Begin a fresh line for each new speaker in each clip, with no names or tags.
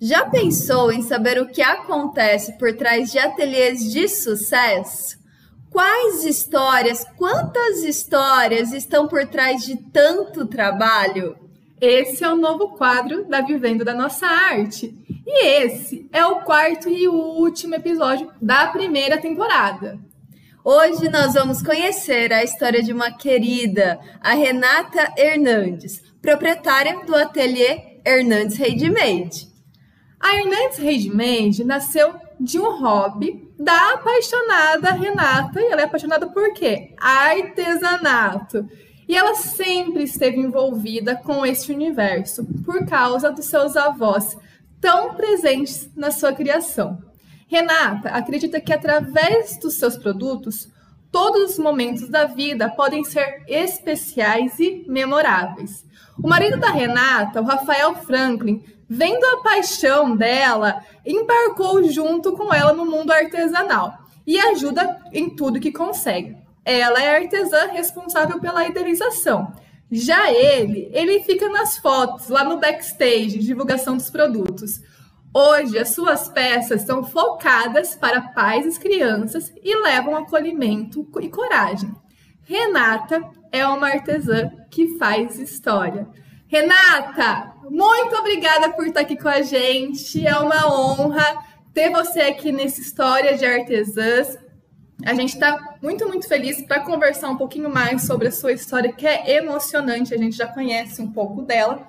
Já pensou em saber o que acontece por trás de ateliês de sucesso? Quais histórias, quantas histórias estão por trás de tanto trabalho?
Esse é o novo quadro da Vivendo da Nossa Arte. E esse é o quarto e último episódio da primeira temporada.
Hoje nós vamos conhecer a história de uma querida, a Renata Hernandes, proprietária do ateliê Hernandes Handmade.
A Hernandes Regimente nasceu de um hobby da apaixonada Renata. E ela é apaixonada por quê? Artesanato. E ela sempre esteve envolvida com esse universo por causa dos seus avós tão presentes na sua criação. Renata acredita que através dos seus produtos, todos os momentos da vida podem ser especiais e memoráveis. O marido da Renata, o Rafael Franklin, vendo a paixão dela, embarcou junto com ela no mundo artesanal e ajuda em tudo que consegue. Ela é artesã responsável pela idealização. Já ele, ele fica nas fotos, lá no backstage, divulgação dos produtos. Hoje, as suas peças são focadas para pais e crianças e levam acolhimento e coragem. Renata é uma artesã que faz história. Renata, muito obrigada por estar aqui com a gente. É uma honra ter você aqui nessa história de artesãs. A gente está muito, muito feliz para conversar um pouquinho mais sobre a sua história, que é emocionante. A gente já conhece um pouco dela.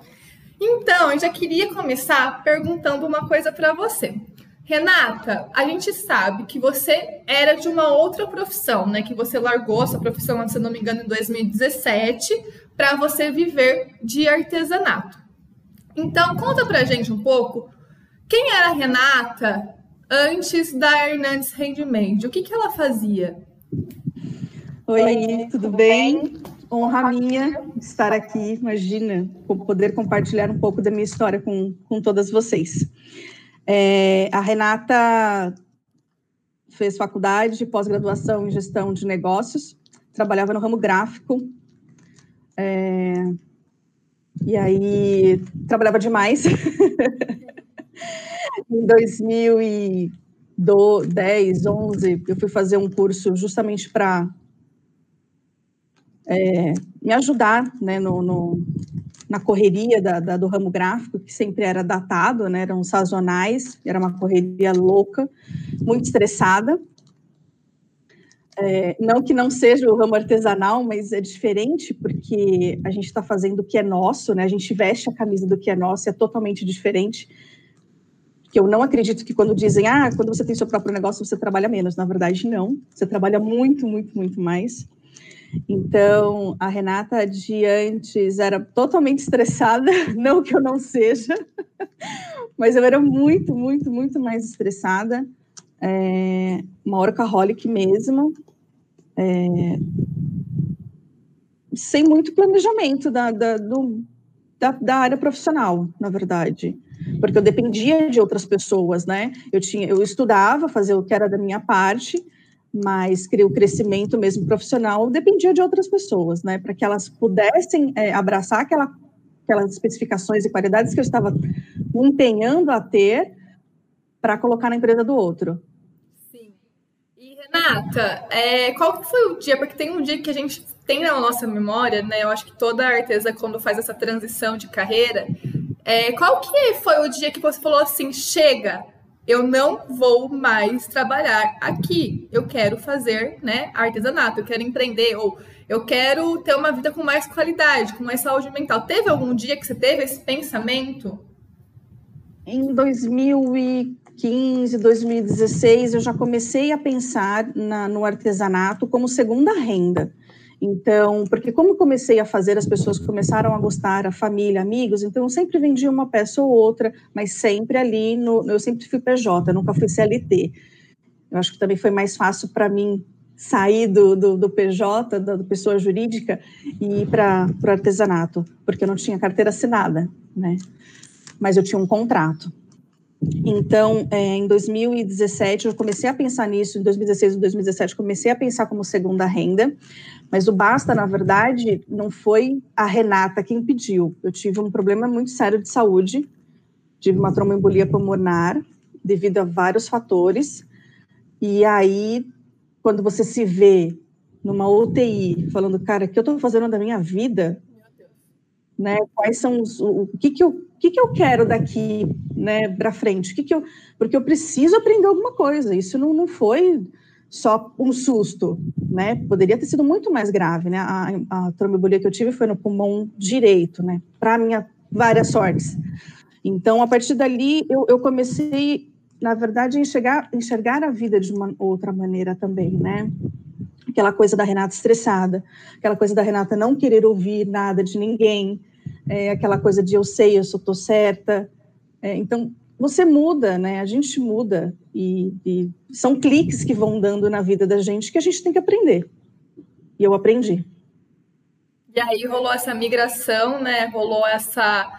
Então, eu já queria começar perguntando uma coisa para você. Renata, a gente sabe que você era de uma outra profissão, né? Que você largou essa profissão, se não me engano, em 2017, para você viver de artesanato. Então, conta pra gente um pouco quem era a Renata antes da Hernandes Handmade. O que, que ela fazia?
Oi, tudo bem? Honra minha estar aqui, imagina, poder compartilhar um pouco da minha história com, com todas vocês. É, a Renata fez faculdade de pós-graduação em gestão de negócios, trabalhava no ramo gráfico, é, e aí trabalhava demais. em 2010, 11, eu fui fazer um curso justamente para é, me ajudar né, no, no na correria da, da, do ramo gráfico, que sempre era datado, né, eram sazonais, era uma correria louca, muito estressada. É, não que não seja o ramo artesanal, mas é diferente porque a gente está fazendo o que é nosso, né? A gente veste a camisa do que é nosso, é totalmente diferente. Que eu não acredito que quando dizem, ah, quando você tem seu próprio negócio você trabalha menos. Na verdade, não. Você trabalha muito, muito, muito mais. Então, a Renata de antes era totalmente estressada, não que eu não seja, mas eu era muito, muito, muito mais estressada, é, uma workaholic mesmo, é, sem muito planejamento da, da, do, da, da área profissional, na verdade porque eu dependia de outras pessoas, né? Eu tinha, eu estudava, fazia o que era da minha parte, mas o crescimento mesmo profissional dependia de outras pessoas, né, para que elas pudessem é, abraçar aquela, aquelas especificações e qualidades que eu estava empenhando a ter para colocar na empresa do outro.
E Renata, é, qual foi o dia? Porque tem um dia que a gente tem na nossa memória, né? Eu acho que toda artesa quando faz essa transição de carreira, é, qual que foi o dia que você falou assim, chega? eu não vou mais trabalhar aqui. Eu quero fazer, né, artesanato, eu quero empreender ou eu quero ter uma vida com mais qualidade, com mais saúde mental. Teve algum dia que você teve esse pensamento?
Em 2015, 2016, eu já comecei a pensar na, no artesanato como segunda renda. Então, porque como comecei a fazer, as pessoas começaram a gostar, a família, amigos, então eu sempre vendi uma peça ou outra, mas sempre ali, no, eu sempre fui PJ, nunca fui CLT. Eu acho que também foi mais fácil para mim sair do, do, do, PJ, da pessoa jurídica, e ir para o artesanato, porque eu não tinha carteira assinada, né? Mas eu tinha um contrato. Então, é, em 2017, eu comecei a pensar nisso, em 2016 e 2017, comecei a pensar como segunda renda, mas o basta, na verdade, não foi a Renata quem pediu. Eu tive um problema muito sério de saúde tive uma tromboembolia pulmonar devido a vários fatores. E aí, quando você se vê numa UTI, falando, cara, o que eu estou fazendo da minha vida? Né? Quais são os. O, o que, que, eu, o que, que eu quero daqui né, para frente? O que, que eu. Porque eu preciso aprender alguma coisa. Isso não, não foi só um susto, né? Poderia ter sido muito mais grave, né? A, a que eu tive foi no pulmão direito, né? Para minha várias sortes. Então, a partir dali, eu, eu comecei, na verdade, a enxergar, enxergar a vida de uma outra maneira também, né? Aquela coisa da Renata estressada, aquela coisa da Renata não querer ouvir nada de ninguém, é, aquela coisa de eu sei, eu sou tô certa. É, então, você muda, né? A gente muda e, e, são cliques que vão dando na vida da gente que a gente tem que aprender. E eu aprendi.
E aí rolou essa migração, né? Rolou essa,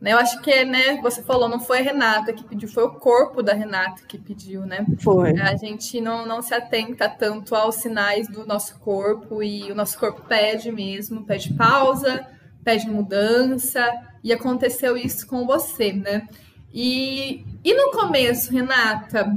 né? Eu acho que, né? Você falou, não foi a Renata que pediu, foi o corpo da Renata que pediu, né?
Foi.
A gente não, não se atenta tanto aos sinais do nosso corpo e o nosso corpo pede mesmo, pede pausa, pede mudança. E aconteceu isso com você, né? E, e no começo, Renata,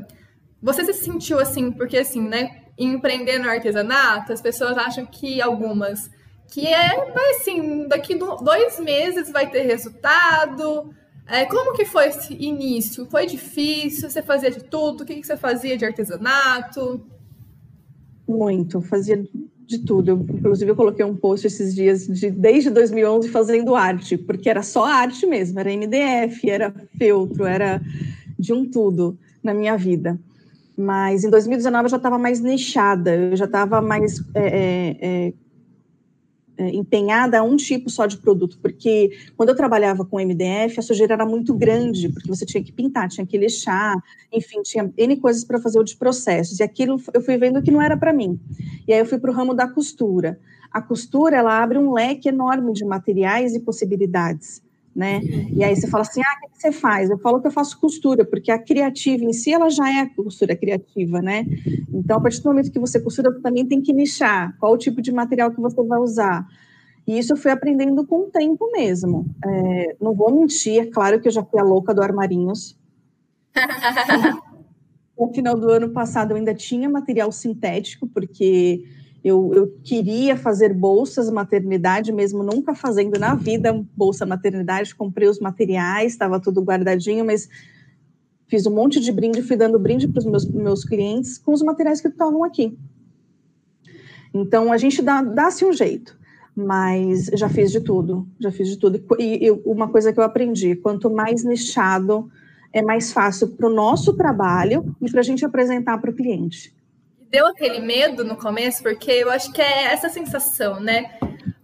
você se sentiu assim, porque assim, né? Empreender no artesanato, as pessoas acham que algumas que é, assim, daqui dois meses vai ter resultado. É, como que foi esse início? Foi difícil? Você fazia de tudo? O que, que você fazia de artesanato?
Muito, fazia de tudo. Eu, inclusive, eu coloquei um post esses dias de desde 2011 fazendo arte, porque era só arte mesmo, era MDF, era feltro, era de um tudo na minha vida. Mas em 2019 eu já estava mais nichada, eu já estava mais é, é, é empenhada a um tipo só de produto, porque quando eu trabalhava com MDF, a sujeira era muito grande, porque você tinha que pintar, tinha que lixar, enfim, tinha N coisas para fazer de processos, e aquilo eu fui vendo que não era para mim. E aí eu fui para o ramo da costura. A costura, ela abre um leque enorme de materiais e possibilidades, né? E aí você fala assim, ah, o que você faz? Eu falo que eu faço costura, porque a criativa em si, ela já é costura criativa, né? Então, a partir do momento que você costura, você também tem que nichar qual o tipo de material que você vai usar. E isso eu fui aprendendo com o tempo mesmo. É, não vou mentir, é claro que eu já fui a louca do Armarinhos. no final do ano passado eu ainda tinha material sintético, porque eu, eu, queria fazer bolsas maternidade, mesmo nunca fazendo na vida bolsa maternidade. Comprei os materiais, estava tudo guardadinho, mas fiz um monte de brinde, fui dando brinde para os meus, meus clientes com os materiais que estavam aqui. Então, a gente dá-se dá um jeito, mas já fiz de tudo, já fiz de tudo. E, e uma coisa que eu aprendi: quanto mais nichado, é mais fácil para o nosso trabalho e para a gente apresentar para o cliente
deu aquele medo no começo, porque eu acho que é essa sensação, né?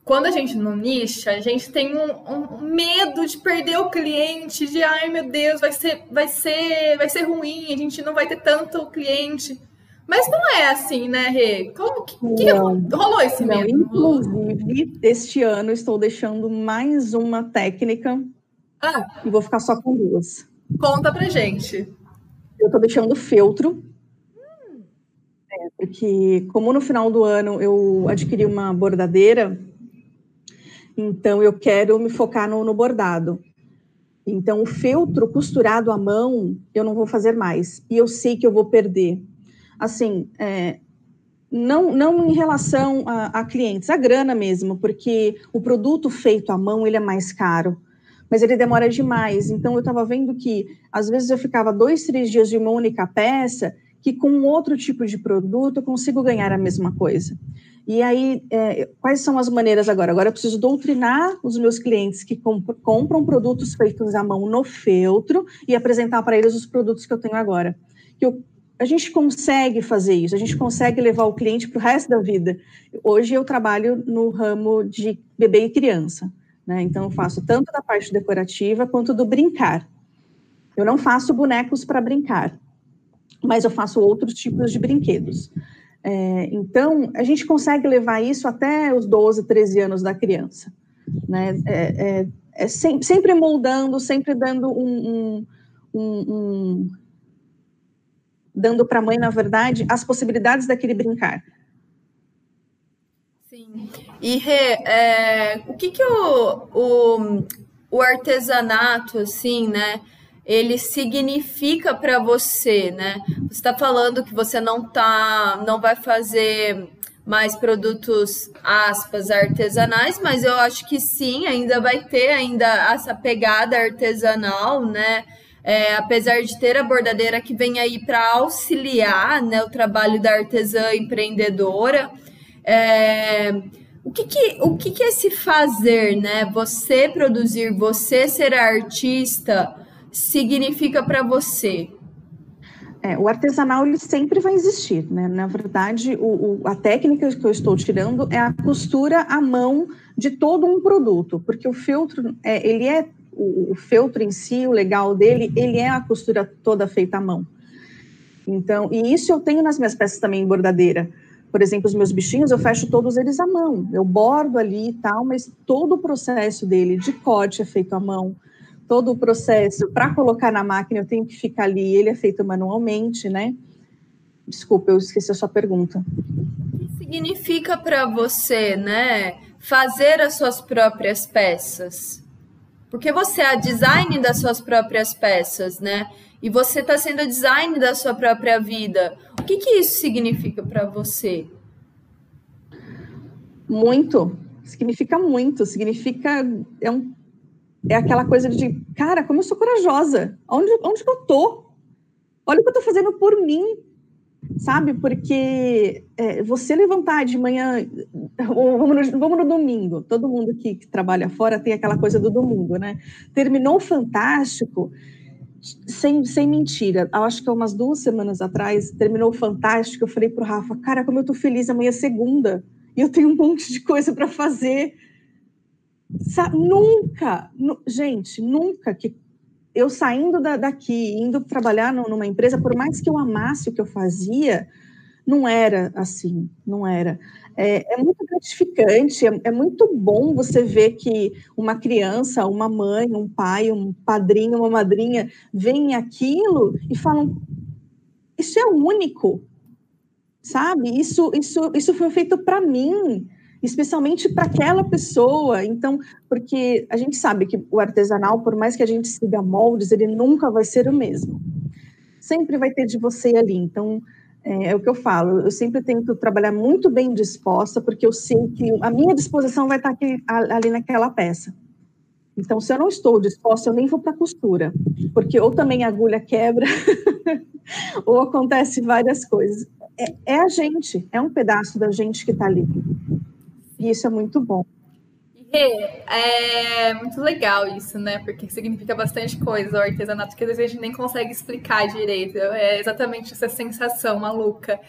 Quando a gente não nicha, a gente tem um, um, medo de perder o cliente, de ai meu Deus, vai ser, vai ser, vai ser ruim, a gente não vai ter tanto cliente. Mas não é assim, né, Rê? Como que, que rolou esse não, medo?
Inclusive, este ano estou deixando mais uma técnica ah. e vou ficar só com duas.
Conta pra gente.
Eu estou deixando feltro porque como no final do ano eu adquiri uma bordadeira, então eu quero me focar no, no bordado. Então o feltro costurado à mão eu não vou fazer mais e eu sei que eu vou perder. Assim, é, não, não em relação a, a, clientes, a grana mesmo, porque o produto feito à mão ele é mais caro, mas ele demora demais. Então eu estava vendo que às vezes eu ficava dois, três dias de uma única peça que com outro tipo de produto eu consigo ganhar a mesma coisa. E aí, é, quais são as maneiras agora? Agora eu preciso doutrinar os meus clientes que comp compram produtos feitos à mão no feltro e apresentar para eles os produtos que eu tenho agora. Que eu, a gente consegue fazer isso, a gente consegue levar o cliente para o resto da vida. Hoje eu trabalho no ramo de bebê e criança, né? Então eu faço tanto da parte decorativa quanto do brincar. Eu não faço bonecos para brincar mas eu faço outros tipos de brinquedos. É, então, a gente consegue levar isso até os 12, 13 anos da criança. Né? É, é, é sempre, sempre, moldando, sempre dando um. um, um, dando para a mãe, na verdade, as possibilidades daquele brincar.
Sim. E Rê, é, o que, que o, o, o artesanato, assim, né?
Ele significa para você, né? Você está falando que você não tá, não vai fazer mais produtos aspas artesanais, mas eu acho que sim, ainda vai ter ainda essa pegada artesanal, né? É, apesar de ter a bordadeira que vem aí para auxiliar né, o trabalho da artesã empreendedora. É, o que, que, o que, que é se fazer, né? Você produzir, você ser artista significa para você?
É, o artesanal ele sempre vai existir, né? Na verdade, o, o, a técnica que eu estou tirando é a costura à mão de todo um produto, porque o feltro, é, ele é o, o feltro em si, o legal dele, ele é a costura toda feita à mão. Então, e isso eu tenho nas minhas peças também em bordadeira. Por exemplo, os meus bichinhos, eu fecho todos eles à mão. Eu bordo ali e tal, mas todo o processo dele de corte é feito à mão todo o processo para colocar na máquina, eu tenho que ficar ali, ele é feito manualmente, né? Desculpa, eu esqueci a sua pergunta.
O que significa para você, né, fazer as suas próprias peças? Porque você é a design das suas próprias peças, né? E você está sendo a design da sua própria vida. O que, que isso significa para você?
Muito. Significa muito. Significa. É um é aquela coisa de, cara, como eu sou corajosa. Onde, onde que eu tô? Olha o que eu tô fazendo por mim, sabe? Porque é, você levantar de manhã, vamos no, vamos no domingo, todo mundo que, que, trabalha fora tem aquela coisa do domingo, né? Terminou fantástico, sem, sem mentira, acho que umas duas semanas atrás, terminou fantástico, eu falei pro Rafa, cara, como eu tô feliz, amanhã é segunda, e eu tenho um monte de coisa para fazer, nunca, gente, nunca que eu saindo da, daqui, indo trabalhar numa empresa, por mais que eu amasse o que eu fazia, não era assim, não era. É, é muito gratificante, é, é, muito bom você ver que uma criança, uma mãe, um pai, um padrinho, uma madrinha veem aquilo e falam: Isso é único, sabe? Isso, isso, isso foi feito para mim especialmente para aquela pessoa. Então, porque a gente sabe que o artesanal, por mais que a gente siga moldes, ele nunca vai ser o mesmo. Sempre vai ter de você ali. Então, é, é o que eu falo. Eu sempre tento trabalhar muito bem disposta, porque eu sei que a minha disposição vai estar aqui, ali naquela peça. Então, se eu não estou disposta, eu nem vou para a costura, porque ou também a agulha quebra, ou acontece várias coisas. É, é, a gente, é um pedaço da gente que está ali. E isso é muito bom.
É muito legal isso, né? Porque significa bastante coisa o artesanato que às vezes a gente nem consegue explicar direito. É exatamente essa sensação maluca.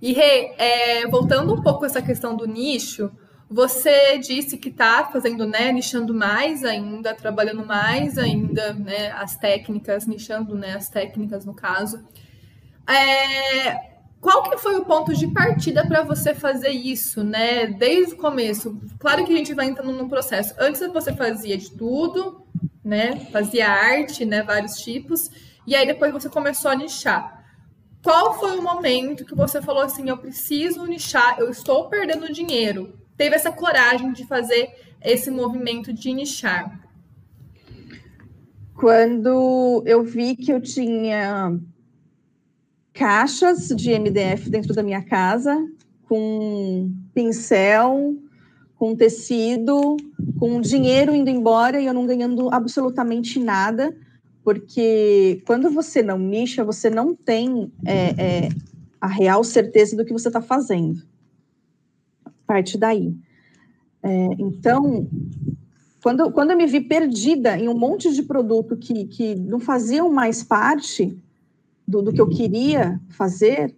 E Rê, é, voltando um pouco a essa questão do nicho, você disse que está fazendo, né, nichando mais ainda, trabalhando mais ainda, né, as técnicas, nichando, né, as técnicas no caso. É, qual que foi o ponto de partida para você fazer isso, né? Desde o começo. Claro que a gente vai entrando no processo. Antes você fazia de tudo, né? Fazia arte, né? Vários tipos. E aí depois você começou a nichar. Qual foi o momento que você falou assim, eu preciso nichar, eu estou perdendo dinheiro? Teve essa coragem de fazer esse movimento de nichar?
Quando eu vi que eu tinha caixas de MDF dentro da minha casa, com pincel, com tecido, com dinheiro indo embora e eu não ganhando absolutamente nada, porque quando você não nicha, você não tem é, é, a real certeza do que você está fazendo. Parte daí. É, então, quando, quando eu me vi perdida em um monte de produto que, que não faziam mais parte, do, do que eu queria fazer,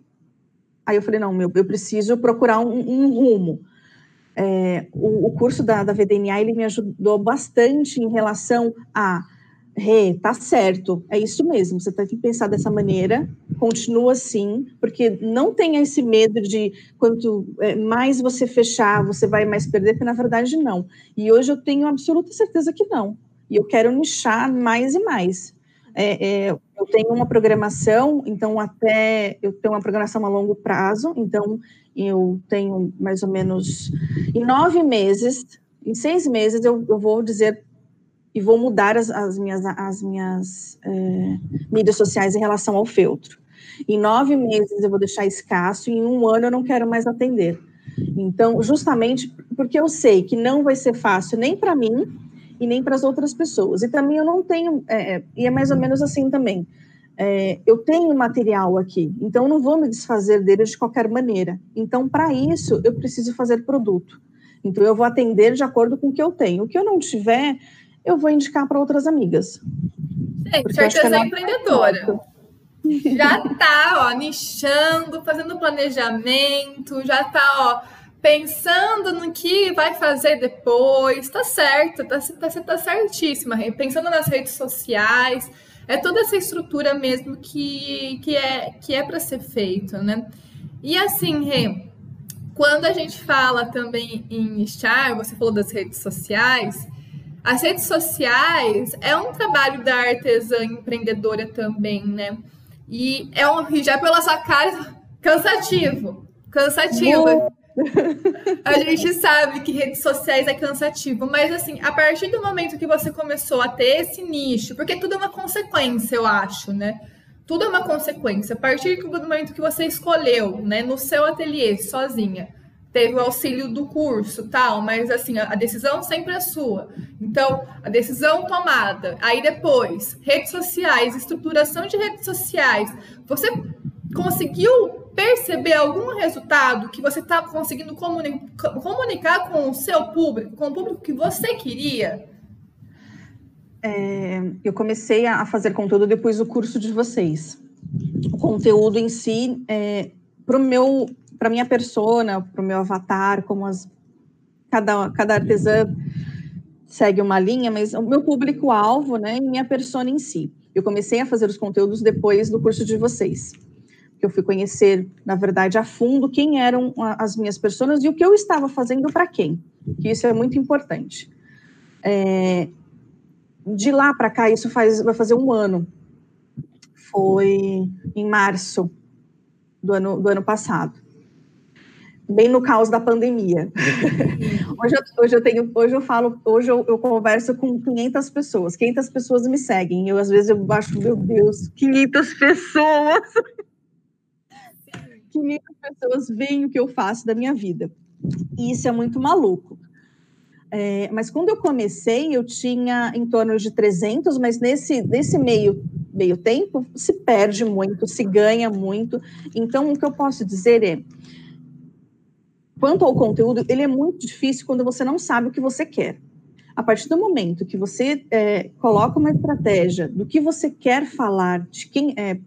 aí eu falei, não, meu, eu preciso procurar um, um rumo. É, o, o, curso da, da VDNA, ele me ajudou bastante em relação a, Rê, tá certo, é isso mesmo, você tem que pensar dessa maneira, continua assim, porque não tenha esse medo de quanto é, mais você fechar, você vai mais perder, porque na verdade não. E hoje eu tenho absoluta certeza que não. E eu quero nichar mais e mais. É, é, eu tenho uma programação, então até eu tenho uma programação a longo prazo, então eu tenho mais ou menos em nove meses, em seis meses eu, eu vou dizer e vou mudar as, as minhas, as minhas é, mídias sociais em relação ao feltro. Em nove meses eu vou deixar escasso, e em um ano eu não quero mais atender. Então, justamente porque eu sei que não vai ser fácil nem para mim e nem para as outras pessoas. E também eu não tenho, é, é, e é mais ou menos assim também. É, eu tenho material aqui, então eu não vou me desfazer dele de qualquer maneira. Então, para isso, eu preciso fazer produto. Então, eu vou atender de acordo com o que eu tenho. O que eu não tiver, eu vou indicar para outras amigas.
Gente, certeza é empreendedora. Já tá, ó, nichando, fazendo planejamento, já tá, ó, pensando no que vai fazer depois. Tá certo, tá, tá, tá certíssima, pensando nas redes sociais. É toda essa estrutura mesmo que, que é que é para ser feito, né? E assim, Rê, quando a gente fala também em nichar, você falou das redes sociais, as redes sociais é um trabalho da artesã empreendedora também, né? E é um, já pela sua cara, cansativo. Cansativo. A gente sabe que redes sociais é cansativo, mas assim, a partir do momento que você começou a ter esse nicho, porque tudo é uma consequência, eu acho, né? Tudo é uma consequência. A partir do momento que você escolheu, né, no seu ateliê, sozinha, teve o auxílio do curso, tal, mas assim, a, decisão sempre é sua. Então, a decisão tomada, aí depois, redes sociais, estruturação de redes sociais, você conseguiu perceber algum resultado que você está conseguindo comunicar, com o seu público, com o público que você queria?
É, eu comecei a fazer conteúdo depois do curso de vocês. O conteúdo em si, é, para meu, para minha persona, para o meu avatar, como as cada cada artesã segue uma linha, mas o meu público-alvo, né, e minha persona em si. Eu comecei a fazer os conteúdos depois do curso de vocês que eu fui conhecer, na verdade, a fundo quem eram as minhas pessoas e o que eu estava fazendo para quem, que isso é muito importante. É, de lá para cá, isso faz, vai fazer um ano, foi em março do ano, do ano passado, bem no caos da pandemia. hoje, eu, hoje eu tenho, hoje eu falo, hoje eu, eu, converso com 500 pessoas, 500 pessoas me seguem, eu às vezes eu acho, meu Deus, 500 pessoas! que mil pessoas veem o que eu faço da minha vida. E isso é muito maluco. É, mas quando eu comecei, eu tinha em torno de 300, mas nesse, nesse meio, meio tempo se perde muito, se ganha muito. Então, o que eu posso dizer é: quanto ao conteúdo, ele é muito difícil quando você não sabe o que você quer. A partir do momento que você é, coloca uma estratégia do que você quer falar, de quem é,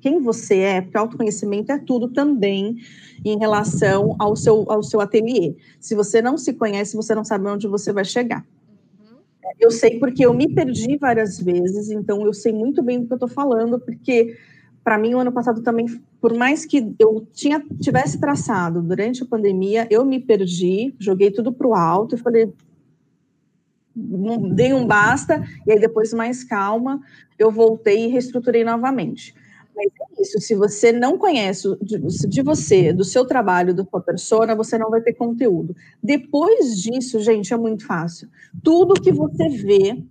quem você é, porque autoconhecimento é tudo também em relação ao seu, ao seu ateliê. Se você não se conhece, você não sabe onde você vai chegar. Uhum. Eu sei porque eu me perdi várias vezes, então eu sei muito bem do que eu estou falando, porque para mim o ano passado também, por mais que eu tinha, tivesse traçado durante a pandemia, eu me perdi, joguei tudo para o alto e falei, dei um basta, e aí depois mais calma, eu voltei e reestruturei novamente. Mas é isso, se você não conhece de, de você, do seu trabalho, da sua persona, você não vai ter conteúdo. Depois disso, gente, é muito fácil. Tudo que você vê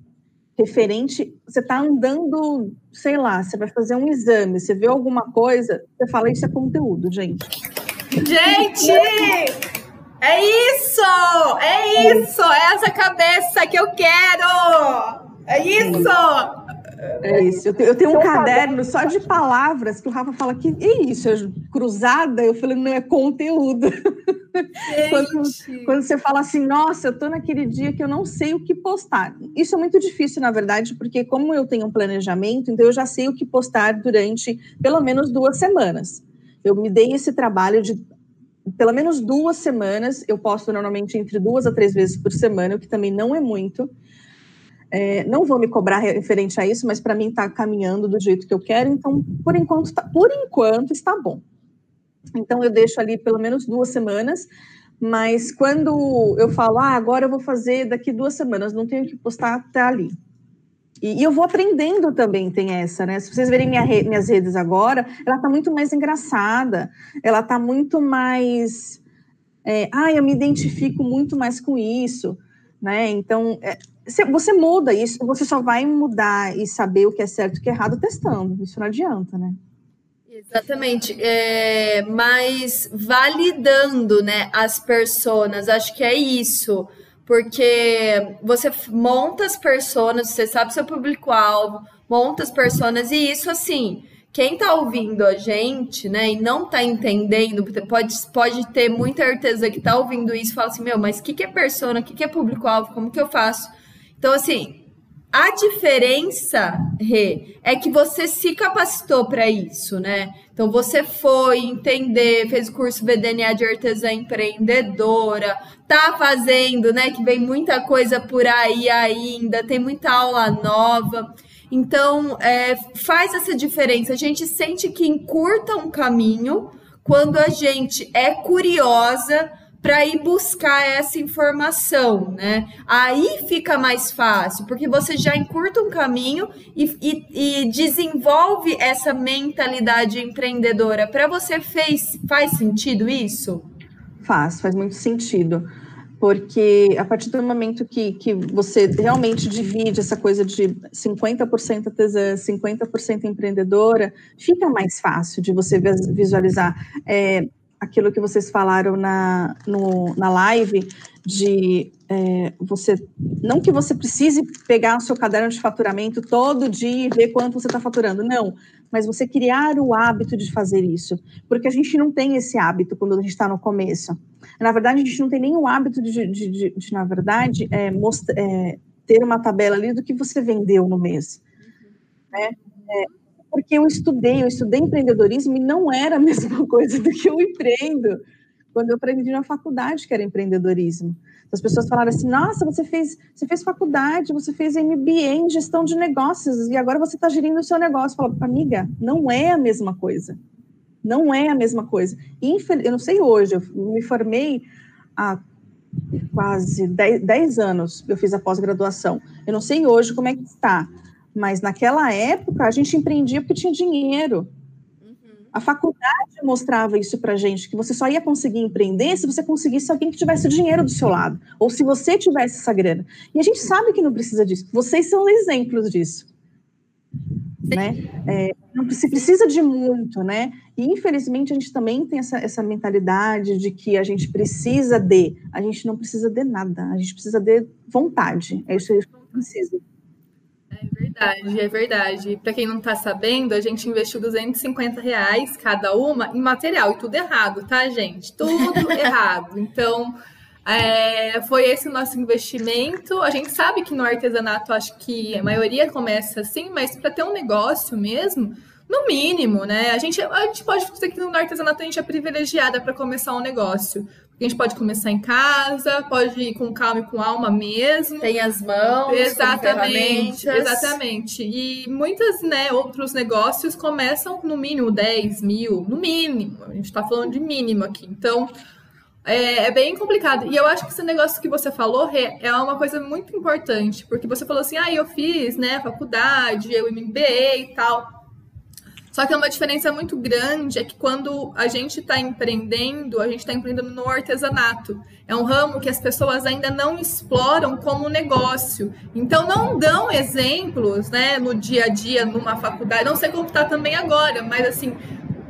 referente, você está andando, sei lá, você vai fazer um exame, você vê alguma coisa, você fala, isso é conteúdo, gente.
Gente! É isso! É isso! É essa cabeça que eu quero! É isso!
É isso. Eu tenho, eu tenho um caderno só de palavras que o Rafa fala que é isso, é cruzada. Eu falei, não é conteúdo. quando, quando, você fala assim, nossa, eu tô naquele dia que eu não sei o que postar. Isso é muito difícil, na verdade, porque como eu tenho um planejamento, então eu já sei o que postar durante pelo menos duas semanas. Eu me dei esse trabalho de pelo menos duas semanas. Eu posto normalmente entre duas a três vezes por semana, o que também não é muito. É, não vou me cobrar referente a isso, mas para mim está caminhando do jeito que eu quero, então por enquanto, tá, por enquanto está bom. Então eu deixo ali pelo menos duas semanas, mas quando eu falo, ah, agora eu vou fazer daqui duas semanas, não tenho que postar até ali. E, e eu vou aprendendo também, tem essa, né? Se vocês verem minha re, minhas redes agora, ela está muito mais engraçada, ela está muito mais. É, ah, eu me identifico muito mais com isso, né? Então, é, você muda isso, você só vai mudar e saber o que é certo e o que é errado testando. Isso não adianta, né?
Exatamente, é, mas validando, né, as personas, acho que é isso, porque você monta as personas, você sabe seu público-alvo, monta as personas, e isso, assim, quem tá ouvindo a gente, né, e não tá entendendo, pode, pode ter muita certeza que tá ouvindo isso e fala assim, meu, mas o que, que é persona, o que, que é público-alvo, como que eu faço? Então, assim, a diferença, Rê, é que você se capacitou para isso, né? Então você foi entender, fez o curso VDNA de artesã empreendedora, tá fazendo, né? Que vem muita coisa por aí ainda, tem muita aula nova. Então, é, faz essa diferença. A gente sente que encurta um caminho quando a gente é curiosa para ir buscar essa informação, né? Aí fica mais fácil, porque você já encurta um caminho e, e, e desenvolve essa mentalidade empreendedora. Para você fez, faz sentido isso?
Faz, faz muito sentido. Porque a partir do momento que, que você realmente divide essa coisa de 50% artesã, 50% empreendedora, fica mais fácil de você visualizar. É, aquilo que vocês falaram na, no, na live, de é, você, não que você precise pegar o seu caderno de faturamento todo dia e ver quanto você está faturando, não, mas você criar o hábito de fazer isso, porque a gente não tem esse hábito quando a gente está no começo. Na verdade, a gente não tem nenhum hábito de, de, de, de na verdade, é, mostra, é, ter uma tabela ali do que você vendeu no mês. Né? É, porque eu estudei, eu estudei empreendedorismo e não era a mesma coisa do que eu empreendo quando eu aprendi na faculdade que era empreendedorismo. As pessoas falaram assim: "Nossa, você fez, você fez faculdade, você fez MBA em gestão de negócios e agora você está gerindo o seu negócio". Eu falo, amiga, não é a mesma coisa. Não é a mesma coisa. Infel eu não sei hoje, eu me formei há quase 10 anos, eu fiz a pós-graduação. Eu não sei hoje como é que está, mas naquela época a gente empreendia porque tinha dinheiro. Uhum. A faculdade mostrava isso para gente, que você só ia conseguir empreender se você conseguisse alguém que tivesse dinheiro do seu lado, ou se você tivesse essa grana. E a gente sabe que não precisa disso. Vocês são exemplos disso. Né? É, não se precisa de muito, né? E infelizmente a gente também tem essa, essa mentalidade de que a gente precisa de, a gente não precisa de nada, a gente precisa de vontade. É isso que a gente precisa.
É verdade, é verdade. Para quem não está sabendo, a gente investiu 250 reais cada uma em material e tudo errado, tá, gente? Tudo errado. Então, é, foi esse o nosso investimento. A gente sabe que no artesanato, acho que a maioria começa assim, mas para ter um negócio mesmo, no mínimo, né? A gente, a gente pode dizer que no artesanato a gente é privilegiada para começar um negócio. A gente pode começar em casa, pode ir com calma e com alma mesmo.
Tem as mãos.
Exatamente, exatamente. E muitos né, outros negócios começam no mínimo 10 mil, no mínimo. A gente está falando de mínimo aqui. Então, é, é, bem complicado. E eu acho que esse negócio que você falou, Rê, é uma coisa muito importante. Porque você falou assim, ah, eu fiz, né, faculdade, eu MBA e tal. Só que é uma diferença muito grande é que quando a gente está empreendendo, a gente está empreendendo no artesanato. É um ramo que as pessoas ainda não exploram como negócio. Então não dão exemplos, né, no dia a dia, numa faculdade. Não sei como está também agora, mas assim,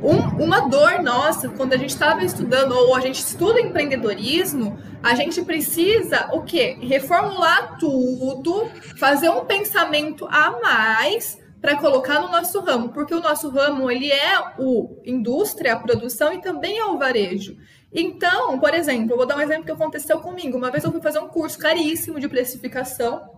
um, uma dor nossa, quando a gente estava estudando, ou a gente estuda empreendedorismo, a gente precisa o quê? Reformular tudo, fazer um pensamento a mais para colocar no nosso ramo, porque o nosso ramo ele é o indústria, a produção e também é o varejo. Então, por exemplo, eu vou dar um exemplo que aconteceu comigo. Uma vez eu fui fazer um curso caríssimo de precificação.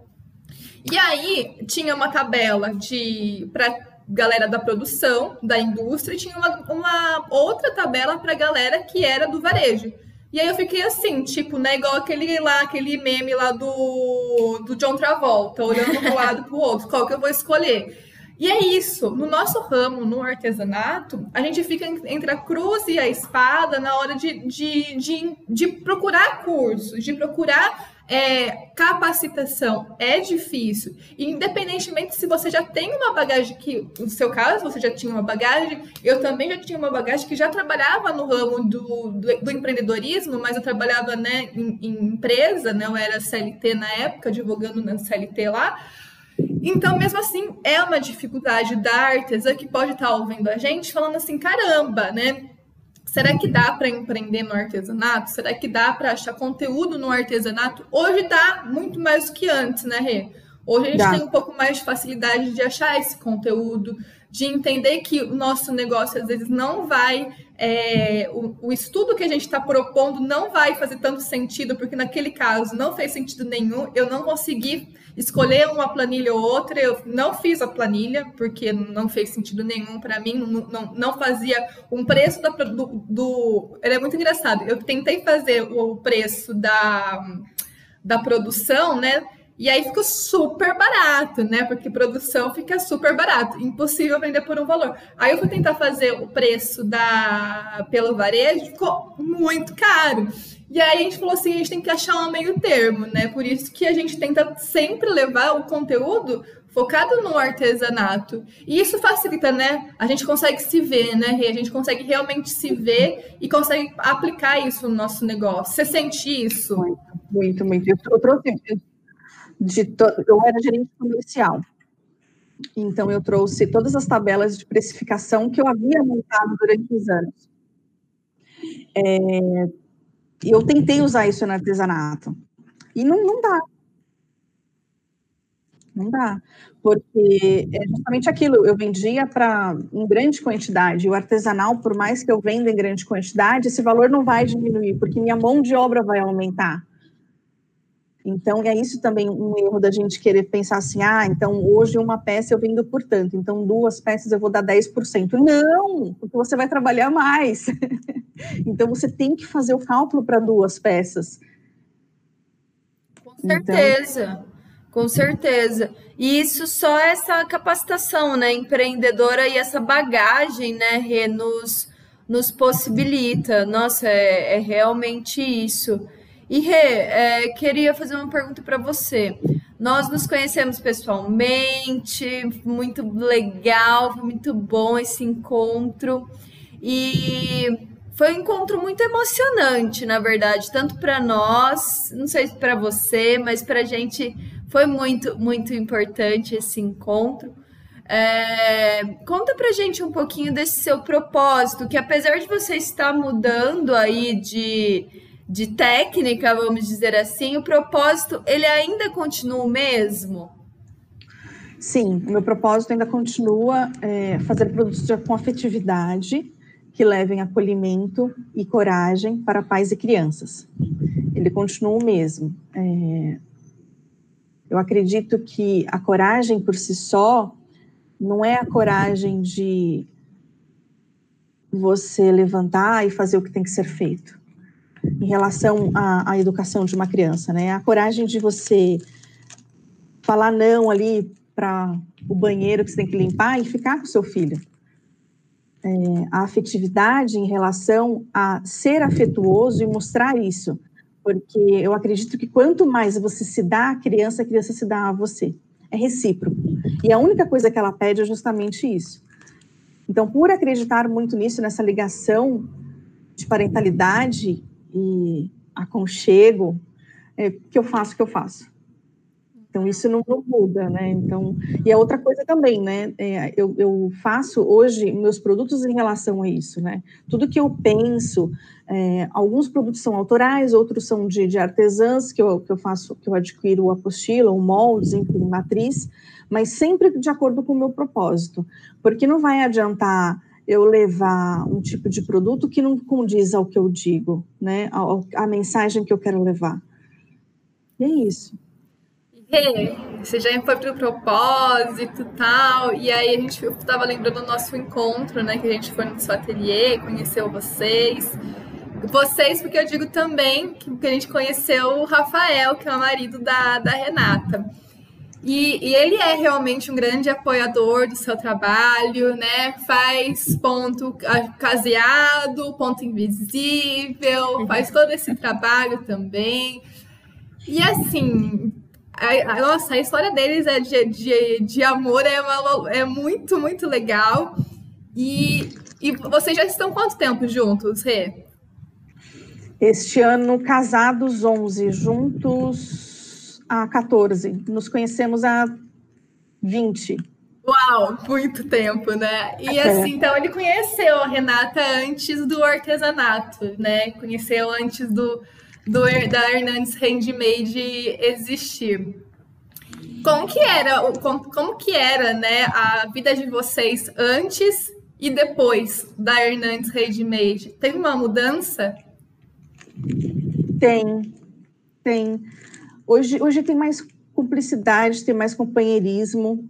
E aí tinha uma tabela de para galera da produção, da indústria, e tinha uma, uma outra tabela para galera que era do varejo. E aí eu fiquei assim, tipo, né, igual aquele lá, aquele meme lá do, do John Travolta, olhando para um lado para o outro, qual que eu vou escolher? E é isso. No nosso ramo, no artesanato, a gente fica entre a cruz e a espada na hora de, de, de, de procurar cursos, de procurar é, capacitação é difícil, independentemente se você já tem uma bagagem que, no seu caso, você já tinha uma bagagem, eu também já tinha uma bagagem que já trabalhava no ramo do, do, do empreendedorismo, mas eu trabalhava né, em, em, empresa, né, eu era CLT na época, advogando na CLT lá. Então, mesmo assim, é uma dificuldade da artesã que pode estar ouvindo a gente falando assim, caramba, né? Será que dá para empreender no artesanato? Será que dá para achar conteúdo no artesanato? Hoje dá muito mais do que antes, né, Rê? Hoje a gente dá. tem um pouco mais de facilidade de achar esse conteúdo, de entender que o nosso negócio às vezes não vai, é, o, o, estudo que a gente está propondo não vai fazer tanto sentido, porque naquele caso não fez sentido nenhum, eu não consegui escolher uma planilha ou outra, eu não fiz a planilha, porque não fez sentido nenhum para mim, não, não, não, fazia um preço da, do, do. É muito engraçado, eu tentei fazer o preço da, da produção, né? E aí ficou super barato, né? Porque produção fica super barato, impossível vender por um valor. Aí eu fui tentar fazer o preço da pelo varejo, ficou muito caro. E aí a gente falou assim, a gente tem que achar um meio termo, né? Por isso que a gente tenta sempre levar o conteúdo focado no artesanato. E isso facilita, né? A gente consegue se ver, né? A gente consegue realmente se ver e consegue aplicar isso no nosso negócio. Você sente isso?
Muito, muito, muito. Eu trouxe de to... eu era gerente comercial. Então eu trouxe todas as tabelas de precificação que eu havia montado durante os anos. É... eu tentei usar isso no artesanato e não, não dá. Não dá, porque é justamente aquilo, eu vendia para em grande quantidade, o artesanal, por mais que eu venda em grande quantidade, esse valor não vai diminuir, porque minha mão de obra vai aumentar. Então, é isso também um erro da gente querer pensar assim, ah, então hoje uma peça eu vendo por tanto, então duas peças eu vou dar 10%. Não, porque você vai trabalhar mais. então, você tem que fazer o cálculo para duas peças.
Com certeza, então... com certeza. E isso só essa capacitação, né, empreendedora e essa bagagem, né, Rê, nos, nos possibilita. Nossa, é, é realmente isso. E Rê, é, queria fazer uma pergunta para você. Nós nos conhecemos pessoalmente, muito legal, foi muito bom esse encontro. E foi um encontro muito emocionante, na verdade, tanto para nós, não sei se para você, mas para a gente foi muito, muito importante esse encontro. É, conta pra gente um pouquinho desse seu propósito, que apesar de você estar mudando aí de de técnica, vamos dizer assim, o propósito ele ainda continua o mesmo?
Sim, o meu propósito ainda continua é, fazer produtos com afetividade que levem acolhimento e coragem para pais e crianças. Ele continua o mesmo. É, eu acredito que a coragem por si só não é a coragem de você levantar e fazer o que tem que ser feito em relação à, à educação de uma criança, né? A coragem de você falar não ali para o banheiro que você tem que limpar e ficar com seu filho. É, a afetividade em relação a ser afetuoso e mostrar isso, porque eu acredito que quanto mais você se dá à criança, a criança se dá a você. É recíproco. E a única coisa que ela pede é justamente isso. Então, por acreditar muito nisso, nessa ligação de parentalidade e aconchego, é, que eu faço o que eu faço. Então, isso não, não, muda, né? Então, e a outra coisa também, né? É, eu, eu, faço hoje meus produtos em relação a isso, né? Tudo que eu penso, é, alguns produtos são autorais, outros são de, de artesãs, que eu, que eu faço, que eu adquiro apostila, o moldes, enfim, matriz, mas sempre de acordo com o meu propósito. Porque não vai adiantar eu levar um tipo de produto que não condiz ao que eu digo, né? A, a mensagem que eu quero levar. E é isso.
E você já foi para o propósito tal, e aí a gente estava lembrando do nosso encontro, né? Que a gente foi no seu ateliê, conheceu vocês. Vocês, porque eu digo também que a gente conheceu o Rafael, que é o marido da, da Renata. E, e, ele é realmente um grande apoiador do seu trabalho, né? Faz ponto caseado, ponto invisível, faz todo esse trabalho também. E assim, a, a, nossa, a história deles é de, de, de amor é, uma, é muito, muito legal. E, e vocês já estão quanto tempo juntos, Rê?
Este ano, casados 11, juntos há 14. Nos conhecemos há 20.
Uau, muito tempo, né? E é. assim, então ele conheceu a Renata antes do artesanato, né? Conheceu antes do, do da Hernandes Handmade existir. Como que era, como, como que era, né, a vida de vocês antes e depois da Hernandes Handmade? Teve uma mudança?
Tem, tem. Hoje, hoje tem mais cumplicidade, tem mais companheirismo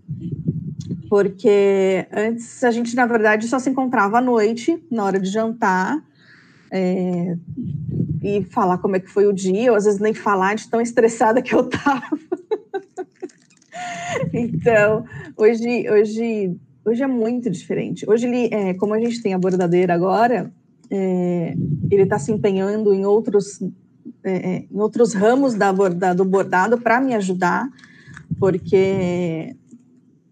porque antes a gente, na verdade, só se encontrava à noite, na hora de jantar, é, e falar como é que foi o dia, ou às vezes nem falar de tão estressada que eu estava. então, hoje, hoje, hoje é muito diferente. Hoje, ele, é, como a gente tem a bordadeira agora, é, ele está se empenhando em outros, é, é, em outros ramos da do bordado para me ajudar, porque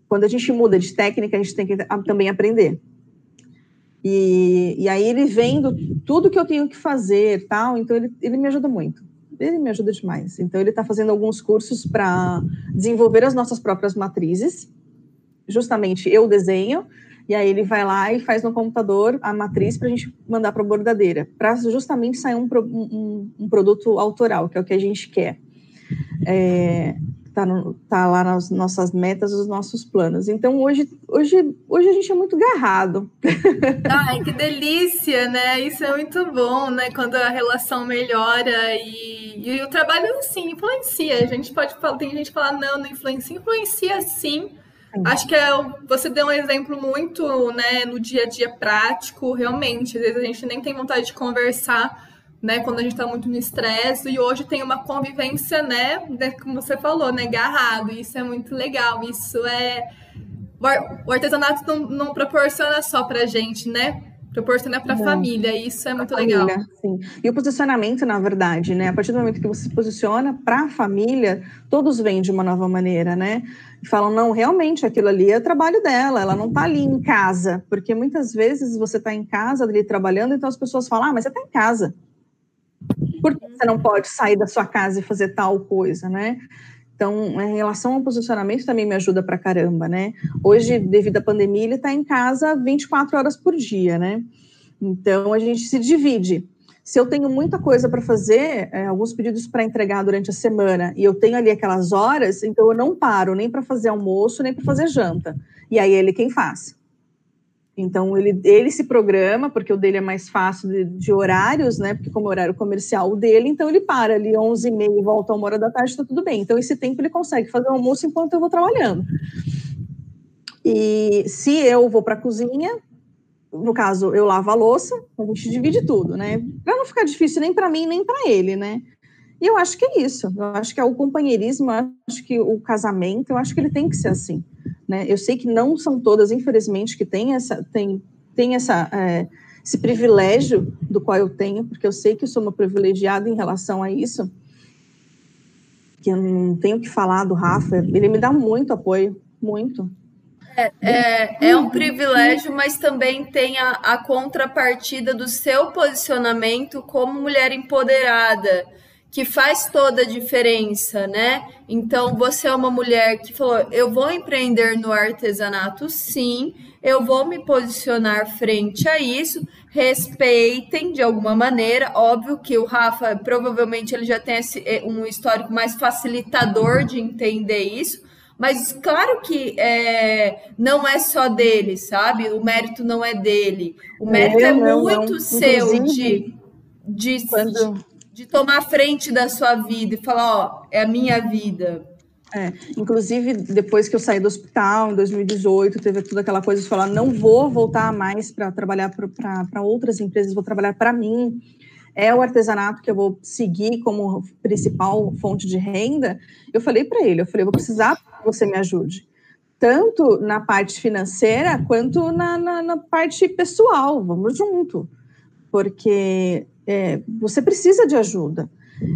quando a gente muda de técnica, a gente tem que também aprender. E, e aí ele vendo tudo que eu tenho que fazer, tal, então ele, ele me ajuda muito. Ele me ajuda demais. Então ele está fazendo alguns cursos para desenvolver as nossas próprias matrizes. Justamente eu desenho e aí ele vai lá e faz no computador a matriz para a gente mandar para a bordadeira, para justamente sair um, um, um, produto autoral, que é o que a gente quer. É, tá, tá lá nas nossas metas, os nossos planos. Então hoje, hoje, hoje a gente é muito garrado.
Ai, que delícia, né? Isso é muito bom, né? Quando a relação melhora e, e o trabalho sim influencia. A gente pode tem gente que fala não, não influencia, influencia sim. Acho que é, você deu um exemplo muito, né, no dia a dia prático, realmente. Às vezes a gente nem tem vontade de conversar né, quando a gente está muito no estresse, e hoje tem uma convivência, né, como você falou, né, agarrado, isso é muito legal, isso é... O artesanato não, não proporciona só para gente, né, proporciona para a família, e isso é muito família, legal.
Sim. E o posicionamento, na verdade, né? A partir do momento que você se posiciona para a família, todos vêm de uma nova maneira, né? E falam, não, realmente, aquilo ali é o trabalho dela, ela não está ali em casa, porque muitas vezes você está em casa ali trabalhando, então as pessoas falam, ah, mas você está em casa. Por que você não pode sair da sua casa e fazer tal coisa, né? Então, em relação ao posicionamento, também me ajuda pra caramba, né? Hoje, devido à pandemia, ele está em casa 24 horas por dia, né? Então, a gente se divide. Se eu tenho muita coisa para fazer, é, alguns pedidos para entregar durante a semana, e eu tenho ali aquelas horas, então eu não paro nem para fazer almoço, nem para fazer janta. E aí ele quem faz. Então, ele, ele se programa, porque o dele é mais fácil de, de horários, né? Porque como é horário comercial o dele, então ele para ali 11h30 e volta a uma hora da tarde, está tudo bem. Então, esse tempo ele consegue fazer o almoço enquanto eu vou trabalhando. E se eu vou para a cozinha, no caso, eu lavo a louça, a gente divide tudo, né? Para não ficar difícil nem para mim, nem para ele, né? E eu acho que é isso. Eu acho que é o companheirismo, eu acho que o casamento, eu acho que ele tem que ser assim. Né? Eu sei que não são todas, infelizmente, que têm essa, tem, tem essa, é, esse privilégio do qual eu tenho, porque eu sei que eu sou uma privilegiada em relação a isso, que eu não tenho que falar do Rafa, ele me dá muito apoio, muito.
É, é, é, um privilégio, mas também tem a, a, contrapartida do seu posicionamento como mulher empoderada que faz toda a diferença, né? Então, você é uma mulher que falou: eu vou empreender no artesanato, sim, eu vou me posicionar frente a isso. Respeitem de alguma maneira. Óbvio que o Rafa, provavelmente, ele já tem esse, eh, um histórico mais facilitador de entender isso. Mas claro que é, não é só dele, sabe? O mérito não é dele. O mérito é, é muito não. seu de, de, quando de tomar frente da sua vida e falar, ó, é a minha vida.
É, inclusive, depois que eu saí do hospital, em 2018, teve toda aquela coisa de falar, não vou voltar mais para trabalhar para outras empresas, vou trabalhar para mim. É o artesanato que eu vou seguir como principal fonte de renda. Eu falei para ele, eu falei, vou precisar que você me ajude. Tanto na parte financeira, quanto na, na, na parte pessoal, vamos junto. Porque é, você precisa de ajuda.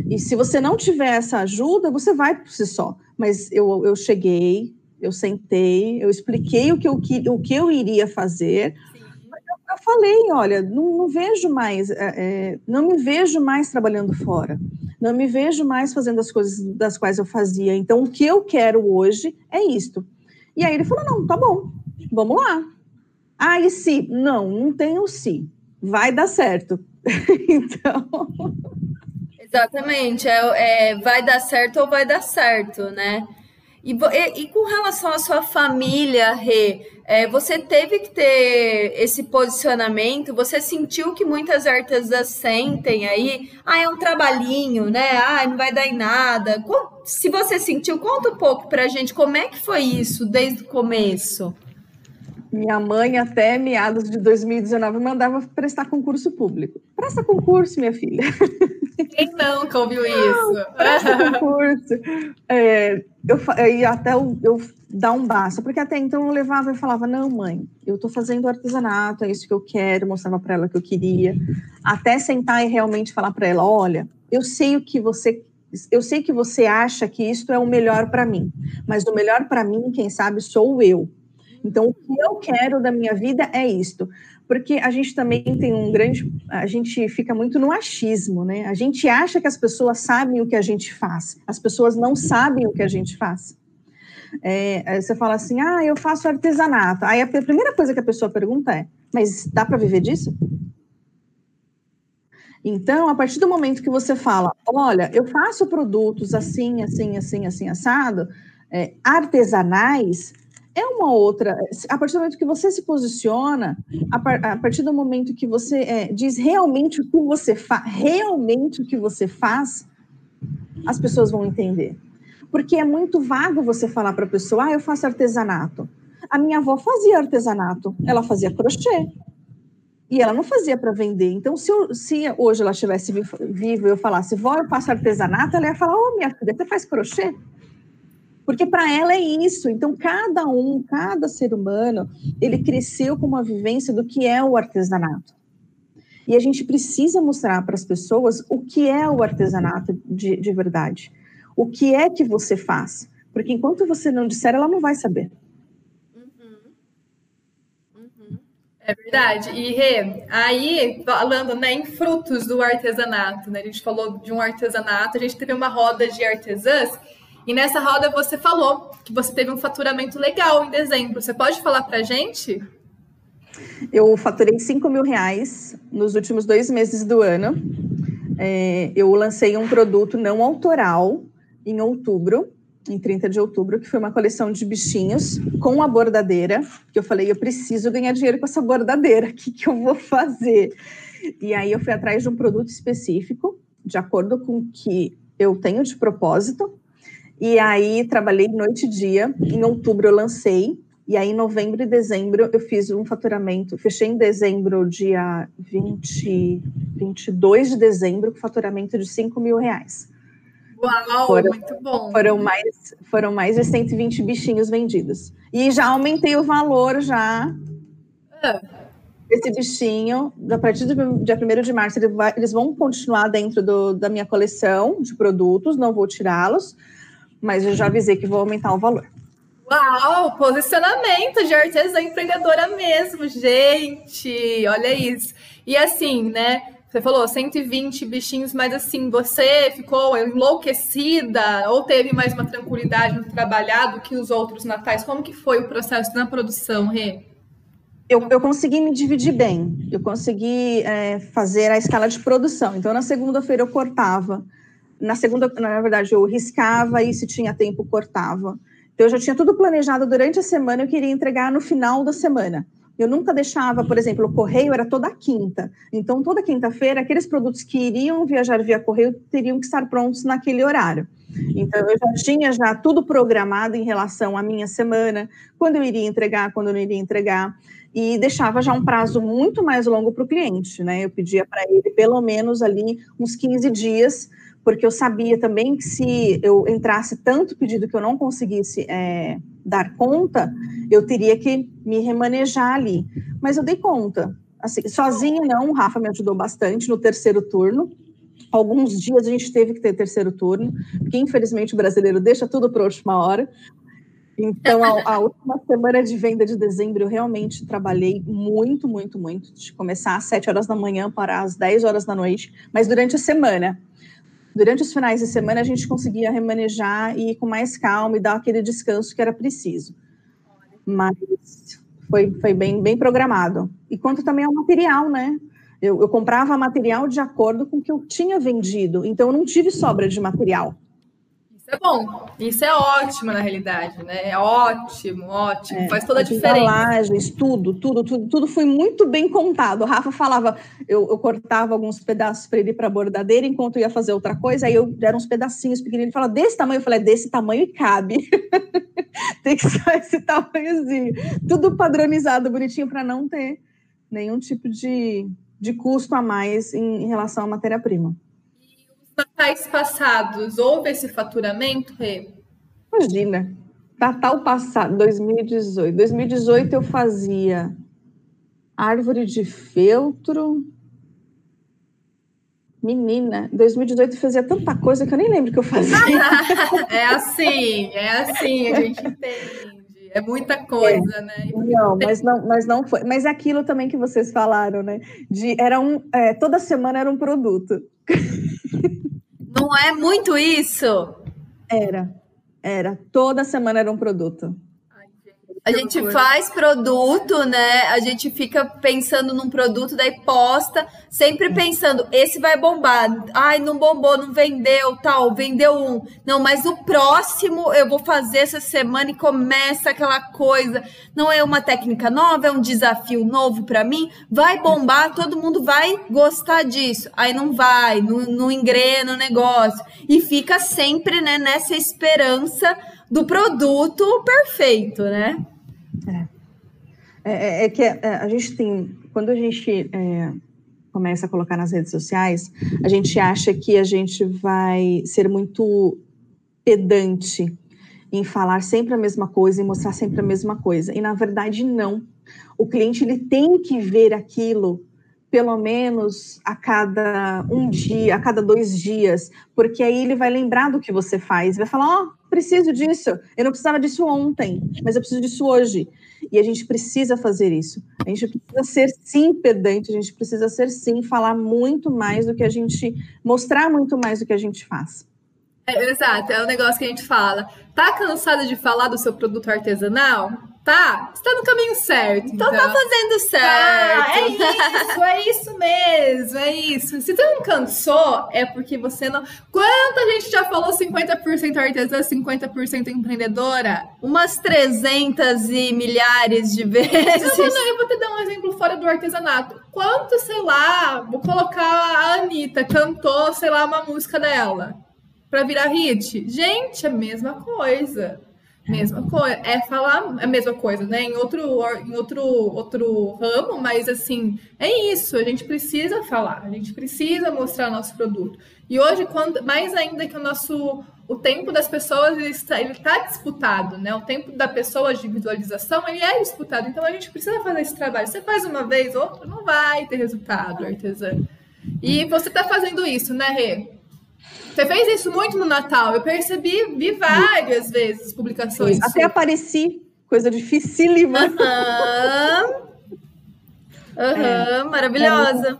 E se você não tiver essa ajuda, você vai por si só. Mas eu, eu cheguei, eu sentei, eu expliquei o que eu, o que eu iria fazer. Eu, eu falei, olha, não, não vejo mais, é, é, não me vejo mais trabalhando fora, não me vejo mais fazendo as coisas das quais eu fazia. Então, o que eu quero hoje é isto. E aí ele falou, não, tá bom, vamos lá. Ah, e se? Não, não tem o se. Vai dar certo. então...
Exatamente, é, é, vai dar certo ou vai dar certo, né? E, e, e com relação à sua família, Rê, é, você teve que ter esse posicionamento? Você sentiu que muitas artesãs sentem aí? Ah, é um trabalhinho, né? Ah, não vai dar em nada. Se você sentiu, conta um pouco pra gente como é que foi isso desde o começo.
Minha mãe, até meados de 2019, mandava prestar concurso público. Presta concurso, minha filha.
Quem nunca ouviu isso?
Presta concurso. É, eu, e até eu, eu dar um basta, porque até então eu levava e falava: Não, mãe, eu estou fazendo artesanato, é isso que eu quero. Mostrava para ela que eu queria. Até sentar e realmente falar para ela: Olha, eu sei o que você eu sei que você acha que isto é o melhor para mim, mas o melhor para mim, quem sabe, sou eu. Então, o que eu quero da minha vida é isto. Porque a gente também tem um grande. A gente fica muito no achismo, né? A gente acha que as pessoas sabem o que a gente faz, as pessoas não sabem o que a gente faz. É, você fala assim, ah, eu faço artesanato. Aí a primeira coisa que a pessoa pergunta é, mas dá para viver disso? Então, a partir do momento que você fala, olha, eu faço produtos assim, assim, assim, assim, assado, é, artesanais, é uma outra. A partir do momento que você se posiciona, a, par, a partir do momento que você é, diz realmente o que você faz, realmente o que você faz, as pessoas vão entender. Porque é muito vago você falar para a pessoa, ah, eu faço artesanato. A minha avó fazia artesanato, ela fazia crochê. E ela não fazia para vender. Então, se, eu, se hoje ela estivesse viva e eu falasse, vó, eu faço artesanato, ela ia falar, ô, oh, minha filha, você faz crochê? Porque para ela é isso. Então, cada um, cada ser humano, ele cresceu com uma vivência do que é o artesanato. E a gente precisa mostrar para as pessoas o que é o artesanato de, de verdade. O que é que você faz. Porque enquanto você não disser, ela não vai saber. Uhum.
Uhum. É verdade. E Rê, aí falando né, em frutos do artesanato, né? A gente falou de um artesanato, a gente teve uma roda de artesãs e nessa roda você falou que você teve um faturamento legal em dezembro. Você pode falar para gente?
Eu faturei 5 mil reais nos últimos dois meses do ano. É, eu lancei um produto não autoral em outubro, em 30 de outubro, que foi uma coleção de bichinhos com a bordadeira, que eu falei, eu preciso ganhar dinheiro com essa bordadeira, o que, que eu vou fazer? E aí eu fui atrás de um produto específico, de acordo com o que eu tenho de propósito, e aí trabalhei noite e dia. Em outubro eu lancei. E aí, em novembro e dezembro, eu fiz um faturamento. Fechei em dezembro, dia 20, 22 de dezembro, com faturamento de 5 mil reais.
Uau, foram, muito bom.
Foram mais, foram mais de 120 bichinhos vendidos. E já aumentei o valor já. Ah. Esse bichinho, a partir do dia 1 de março, eles vão continuar dentro do, da minha coleção de produtos, não vou tirá-los mas eu já avisei que vou aumentar o valor.
Uau, posicionamento de artesã empreendedora mesmo, gente. Olha isso. E assim, né? Você falou 120 bichinhos, mas assim, você ficou enlouquecida ou teve mais uma tranquilidade no trabalhado que os outros natais? Como que foi o processo na produção, Rê?
Eu, eu consegui me dividir bem. Eu consegui é, fazer a escala de produção. Então, na segunda-feira eu cortava na segunda, na verdade, eu riscava e se tinha tempo, cortava. Então, eu já tinha tudo planejado durante a semana, eu queria entregar no final da semana. Eu nunca deixava, por exemplo, o correio era toda quinta. Então, toda quinta-feira, aqueles produtos que iriam viajar via correio teriam que estar prontos naquele horário. Então, eu já tinha já tudo programado em relação à minha semana, quando eu iria entregar, quando eu não iria entregar, e deixava já um prazo muito mais longo para o cliente, né? Eu pedia para ele pelo menos ali uns 15 dias porque eu sabia também que se eu entrasse tanto pedido que eu não conseguisse é, dar conta, eu teria que me remanejar ali. Mas eu dei conta. Assim, sozinha não, o Rafa me ajudou bastante no terceiro turno. Alguns dias a gente teve que ter terceiro turno, porque infelizmente o brasileiro deixa tudo para a última hora. Então, a, a, última semana de venda de dezembro, eu realmente trabalhei muito, muito, muito. De começar às 7 horas da manhã para às 10 horas da noite, mas durante a semana. Durante os finais de semana, a gente conseguia remanejar e ir com mais calma e dar aquele descanso que era preciso. Mas foi, foi bem, bem programado. E quanto também ao material, né? Eu, eu comprava material de acordo com o que eu tinha vendido, então eu não tive sobra de material
é bom. Isso é ótimo na realidade, né? É ótimo, ótimo. É, Faz toda a diferença.
Tudo, tudo, tudo, tudo foi muito bem contado. O Rafa falava, eu, eu cortava alguns pedaços para ele ir para a bordadeira enquanto ia fazer outra coisa, aí eu era uns pedacinhos pequeninos. Ele fala, desse tamanho? Eu falei, é desse tamanho e cabe. Tem que ser esse tamanhozinho. Tudo padronizado, bonitinho, para não ter nenhum tipo de, de custo a mais em, em relação à matéria-prima
natais passados houve esse faturamento, Rê?
Imagina. Natal passado, 2018. 2018 eu fazia árvore de feltro. Menina, 2018 eu fazia tanta coisa que eu nem lembro que eu fazia.
é assim, é assim, a gente entende. É muita coisa, é. né?
Não, mas não, mas não foi. Mas é aquilo também que vocês falaram, né? De era um, é, toda semana era um produto.
Não é muito isso?
Era, era. Toda semana era um produto.
A gente faz produto, né? A gente fica pensando num produto, daí posta, sempre pensando, esse vai bombar. Ai, não bombou, não vendeu, tal, vendeu um. Não, mas o próximo eu vou fazer essa semana e começa aquela coisa. Não é uma técnica nova, é um desafio novo para mim. Vai bombar, todo mundo vai gostar disso. Aí não vai, não, não engrena o negócio. E fica sempre, né, nessa esperança do produto perfeito, né?
É, é, é, é que a, é, a, gente tem, quando a gente é, começa a colocar nas redes sociais, a gente acha que a gente vai ser muito pedante em falar sempre a mesma coisa e mostrar sempre a mesma coisa. E na verdade não. O cliente ele tem que ver aquilo pelo menos a cada um dia, a cada dois dias, porque aí ele vai lembrar do que você faz, vai falar: Ó, oh, preciso disso, eu não precisava disso ontem, mas eu preciso disso hoje. E a gente precisa fazer isso. A gente precisa ser sim pedante, a gente precisa ser sim falar muito mais do que a gente, mostrar muito mais do que a gente faz.
É, exato, é o negócio que a gente fala. Tá cansado de falar do seu produto artesanal? Tá, está no caminho certo.
Então, tá então tá fazendo certo.
Ah, é isso, é isso mesmo, é isso. Se você não cansou, é porque você não. Quanta gente já falou 50% artesã, 50% empreendedora?
Umas 300 e milhares de vezes.
Eu, eu vou te dar um exemplo fora do artesanato. Quanto, sei lá, vou colocar a Anitta, cantou, sei lá, uma música dela para virar hit? Gente, é a mesma coisa. Mesma coisa, é falar a mesma coisa, né? Em outro, em outro, outro ramo, mas assim, é isso, a gente precisa falar, a gente precisa mostrar nosso produto. E hoje, quando, mais ainda que o nosso o tempo das pessoas ele está, ele está disputado, né? O tempo da pessoa de visualização ele é disputado. Então a gente precisa fazer esse trabalho. Você faz uma vez, outra, não vai ter resultado, artesã. E você está fazendo isso, né, Rê? Você fez isso muito no Natal. Eu percebi, vi várias vezes publicações. Sim,
até apareci, coisa dificílima.
Aham, uhum. é, maravilhosa.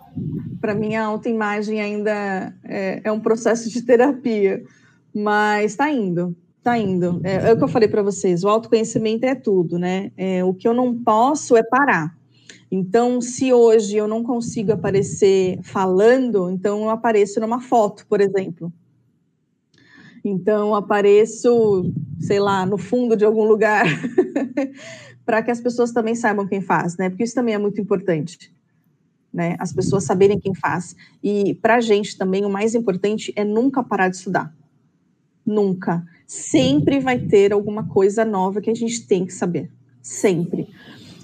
Para mim, a autoimagem ainda é, é, um processo de terapia, mas está indo, está indo. É, é, o que eu falei para vocês: o autoconhecimento é tudo, né? É, o que eu não posso é parar. Então, se hoje eu não consigo aparecer falando, então eu apareço numa foto, por exemplo. Então, apareço, sei lá, no fundo de algum lugar, para que as pessoas também saibam quem faz, né? Porque isso também é muito importante, né? As pessoas saberem quem faz. E para a gente também, o mais importante é nunca parar de estudar. Nunca. Sempre vai ter alguma coisa nova que a gente tem que saber. Sempre.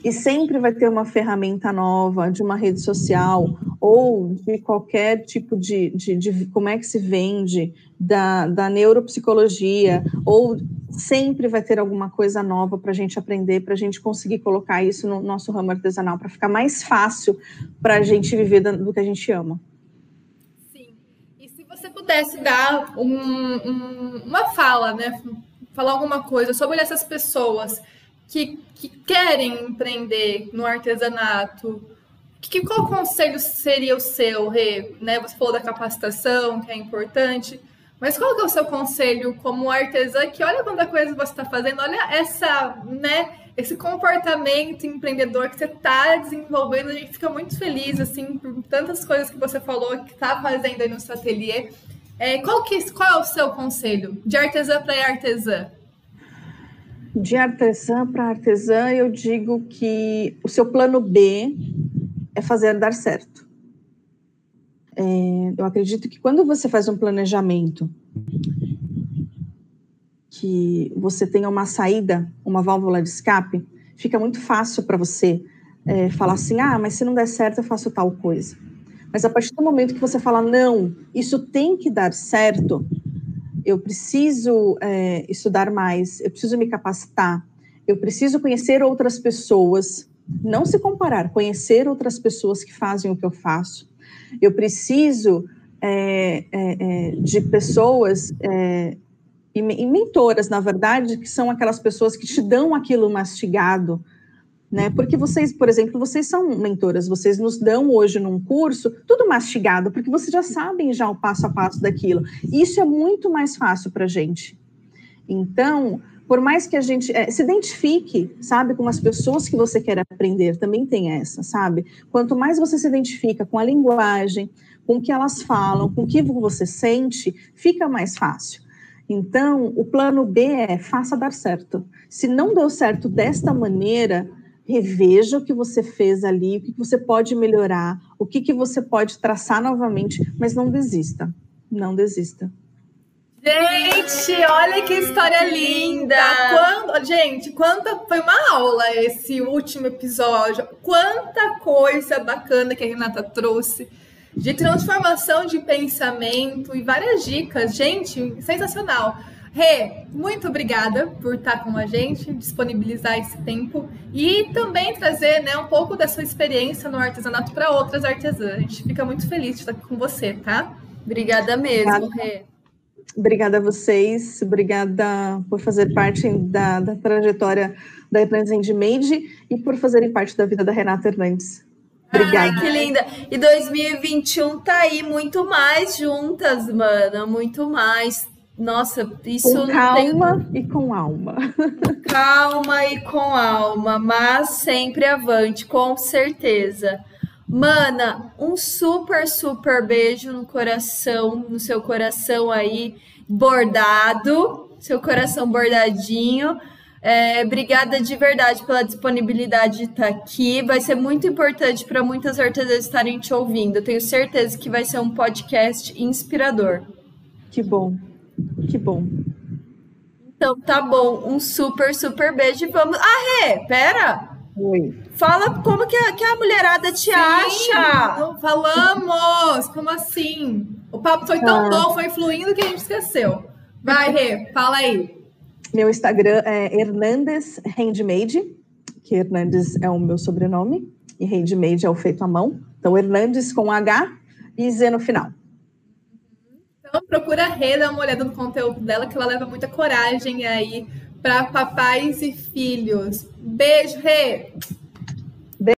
E sempre vai ter uma ferramenta nova de uma rede social ou de qualquer tipo de, de, de como é que se vende, da, da neuropsicologia, ou sempre vai ter alguma coisa nova para a gente aprender, para a gente conseguir colocar isso no nosso ramo artesanal, para ficar mais fácil para a gente viver do, que a gente ama.
Sim. E pudesse dar um, um, uma fala, né? Falar alguma coisa sobre essas pessoas que, que querem empreender no artesanato, que, qual conselho seria o seu, Rê? Né? Você falou da capacitação, que é importante, mas qual é o seu conselho como artesã que olha quanta coisa você está fazendo, olha essa, né, esse comportamento empreendedor que você está desenvolvendo, a gente fica muito feliz, assim, por tantas coisas que você falou que está fazendo aí no seu ateliê. É, qual, que, qual é o seu conselho de artesã para artesã?
De artesã para artesã, eu digo que o seu plano B é fazer dar certo. É, eu acredito que quando você faz um planejamento que você tenha uma saída, uma válvula de escape, fica muito fácil para você é, falar assim: ah, mas se não der certo, eu faço tal coisa. Mas a partir do momento que você fala, não, isso tem que dar certo, eu preciso é, estudar mais, eu preciso me capacitar, eu preciso conhecer outras pessoas, não se comparar, conhecer outras pessoas que fazem o que eu faço. Eu preciso é, é, é de pessoas é, e, e, mentoras, na verdade, que são aquelas pessoas que te dão aquilo mastigado, né? Porque vocês, por exemplo, vocês são mentoras, vocês nos dão hoje num curso tudo mastigado, porque vocês já sabem já o passo a passo daquilo. E isso é muito mais fácil para gente. Então, por mais que a gente é, se identifique, sabe, com as pessoas que você quer aprender, também tem essa, sabe? Quanto mais você se identifica com a linguagem, com o que elas falam, com o que você sente, fica mais fácil. Então, o plano B é faça dar certo. Se não deu certo desta maneira, reveja o que você fez ali, o que você pode melhorar, o que, que você pode traçar novamente, mas não desista. Não desista.
Gente, olha que história linda! Quando, gente, quanta foi uma aula esse último episódio. Quanta coisa bacana que a Renata trouxe de transformação de pensamento e várias dicas. Gente, sensacional. Rê, muito obrigada por estar com a gente, disponibilizar esse tempo e também trazer né, um pouco da sua experiência no artesanato para outras artesãs. A gente fica muito feliz de estar aqui com você, tá?
Obrigada mesmo, Rê.
Obrigada a vocês, obrigada por fazer parte da, da trajetória da Hernandes Handmade e por fazerem parte da vida da Renata Hernandes. Obrigada.
Ai, que linda. E 2021 tá aí muito mais juntas, mana, muito mais. Nossa, isso
com calma tem... e com alma.
Calma e com alma, mas sempre avante, com certeza. Mana, um super, super beijo no coração, no seu coração aí, bordado, seu coração bordadinho. É, obrigada de verdade pela disponibilidade de estar aqui. Vai ser muito importante para muitas artesãs estarem te ouvindo. Eu tenho certeza que vai ser um podcast inspirador.
Que bom, que bom.
Então tá bom, um super, super beijo. Vamos. Ah, Rê, pera!
Oi.
Fala como que a, que a mulherada te Sim, acha.
Não falamos. Como assim? O papo foi tão ah. bom, foi fluindo que a gente esqueceu. Vai, Rê, fala aí.
Meu Instagram é Hernandes Handmade, que Hernandes é o meu sobrenome, e Handmade é o feito à mão. Então, Hernandes com H e Z no final.
Então, procura a Rê, dá uma olhada no conteúdo dela, que ela leva muita coragem aí para papais e filhos. Beijo, Rê!